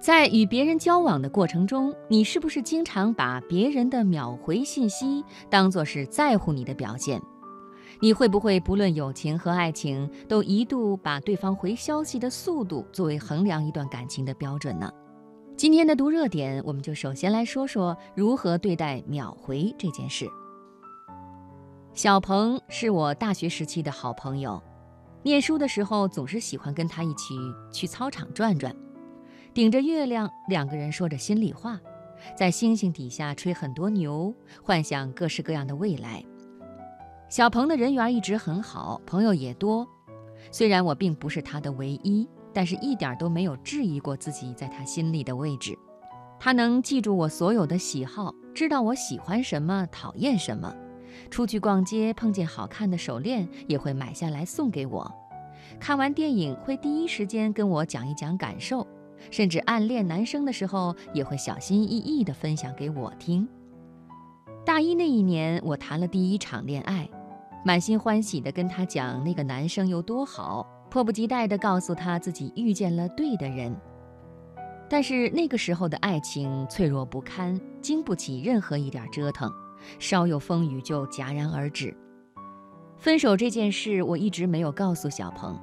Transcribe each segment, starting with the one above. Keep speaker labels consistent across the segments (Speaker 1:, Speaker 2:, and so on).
Speaker 1: 在与别人交往的过程中，你是不是经常把别人的秒回信息当作是在乎你的表现？你会不会不论友情和爱情，都一度把对方回消息的速度作为衡量一段感情的标准呢？今天的读热点，我们就首先来说说如何对待秒回这件事。小鹏是我大学时期的好朋友，念书的时候总是喜欢跟他一起去操场转转。顶着月亮，两个人说着心里话，在星星底下吹很多牛，幻想各式各样的未来。小鹏的人缘一直很好，朋友也多。虽然我并不是他的唯一，但是一点都没有质疑过自己在他心里的位置。他能记住我所有的喜好，知道我喜欢什么，讨厌什么。出去逛街碰见好看的手链，也会买下来送给我。看完电影会第一时间跟我讲一讲感受。甚至暗恋男生的时候，也会小心翼翼地分享给我听。大一那一年，我谈了第一场恋爱，满心欢喜地跟他讲那个男生有多好，迫不及待地告诉他自己遇见了对的人。但是那个时候的爱情脆弱不堪，经不起任何一点折腾，稍有风雨就戛然而止。分手这件事，我一直没有告诉小鹏。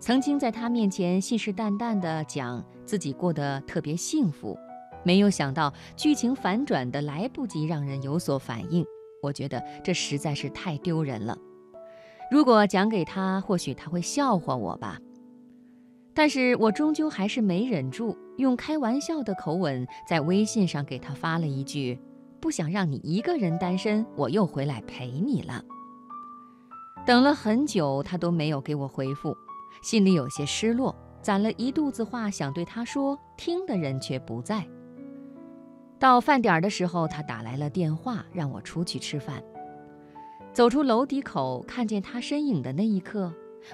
Speaker 1: 曾经在他面前信誓旦旦地讲自己过得特别幸福，没有想到剧情反转的来不及让人有所反应。我觉得这实在是太丢人了。如果讲给他，或许他会笑话我吧。但是我终究还是没忍住，用开玩笑的口吻在微信上给他发了一句：“不想让你一个人单身，我又回来陪你了。”等了很久，他都没有给我回复。心里有些失落，攒了一肚子话想对他说，听的人却不在。到饭点的时候，他打来了电话，让我出去吃饭。走出楼底口，看见他身影的那一刻，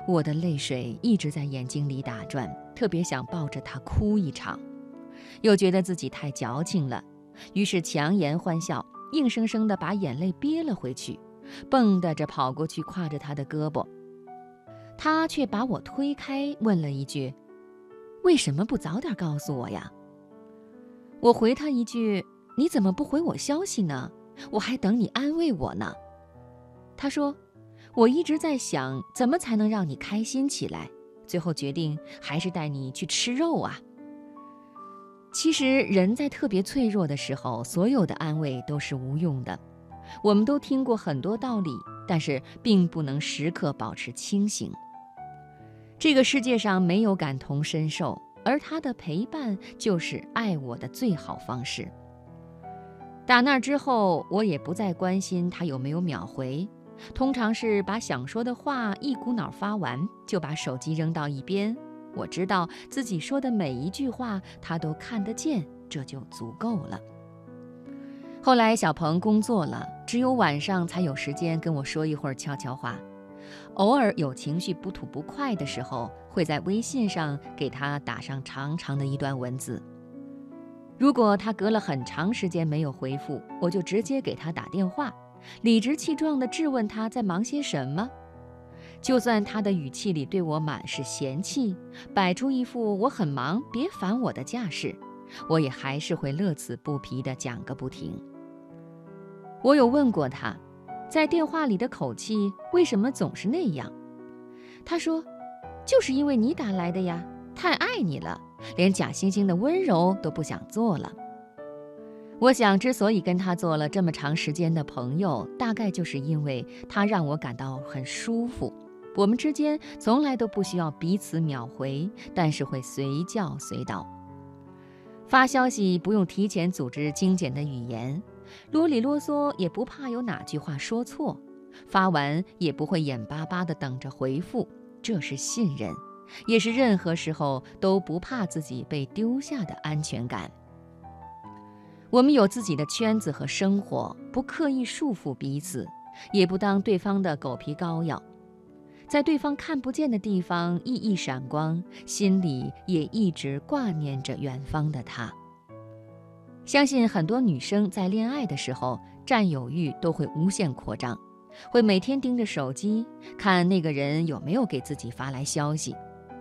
Speaker 1: 我的泪水一直在眼睛里打转，特别想抱着他哭一场，又觉得自己太矫情了，于是强颜欢笑，硬生生地把眼泪憋了回去，蹦跶着跑过去，挎着他的胳膊。他却把我推开，问了一句：“为什么不早点告诉我呀？”我回他一句：“你怎么不回我消息呢？我还等你安慰我呢。”他说：“我一直在想，怎么才能让你开心起来，最后决定还是带你去吃肉啊。”其实，人在特别脆弱的时候，所有的安慰都是无用的。我们都听过很多道理，但是并不能时刻保持清醒。这个世界上没有感同身受，而他的陪伴就是爱我的最好方式。打那之后，我也不再关心他有没有秒回，通常是把想说的话一股脑发完，就把手机扔到一边。我知道自己说的每一句话他都看得见，这就足够了。后来小鹏工作了，只有晚上才有时间跟我说一会儿悄悄话。偶尔有情绪不吐不快的时候，会在微信上给他打上长长的一段文字。如果他隔了很长时间没有回复，我就直接给他打电话，理直气壮地质问他在忙些什么。就算他的语气里对我满是嫌弃，摆出一副我很忙，别烦我的架势，我也还是会乐此不疲地讲个不停。我有问过他。在电话里的口气为什么总是那样？他说：“就是因为你打来的呀，太爱你了，连假惺惺的温柔都不想做了。”我想，之所以跟他做了这么长时间的朋友，大概就是因为他让我感到很舒服。我们之间从来都不需要彼此秒回，但是会随叫随到。发消息不用提前组织精简的语言。啰里啰嗦也不怕有哪句话说错，发完也不会眼巴巴地等着回复，这是信任，也是任何时候都不怕自己被丢下的安全感。我们有自己的圈子和生活，不刻意束缚彼此，也不当对方的狗皮膏药，在对方看不见的地方熠熠闪光，心里也一直挂念着远方的他。相信很多女生在恋爱的时候，占有欲都会无限扩张，会每天盯着手机看那个人有没有给自己发来消息，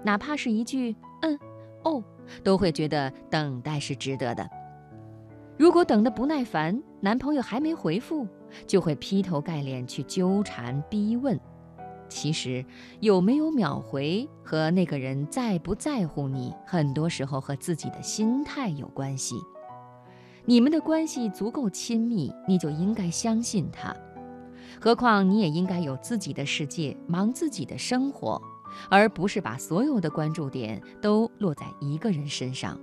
Speaker 1: 哪怕是一句“嗯，哦，都会觉得等待是值得的。如果等得不耐烦，男朋友还没回复，就会劈头盖脸去纠缠逼问。其实有没有秒回和那个人在不在乎你，很多时候和自己的心态有关系。你们的关系足够亲密，你就应该相信他。何况你也应该有自己的世界，忙自己的生活，而不是把所有的关注点都落在一个人身上。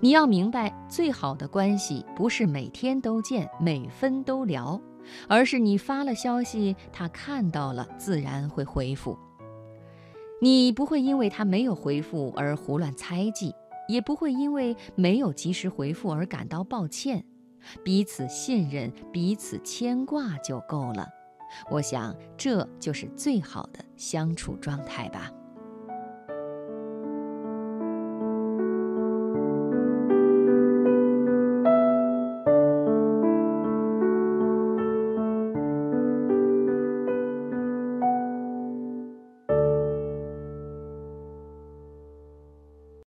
Speaker 1: 你要明白，最好的关系不是每天都见，每分都聊。而是你发了消息，他看到了，自然会回复。你不会因为他没有回复而胡乱猜忌，也不会因为没有及时回复而感到抱歉。彼此信任，彼此牵挂就够了。我想，这就是最好的相处状态吧。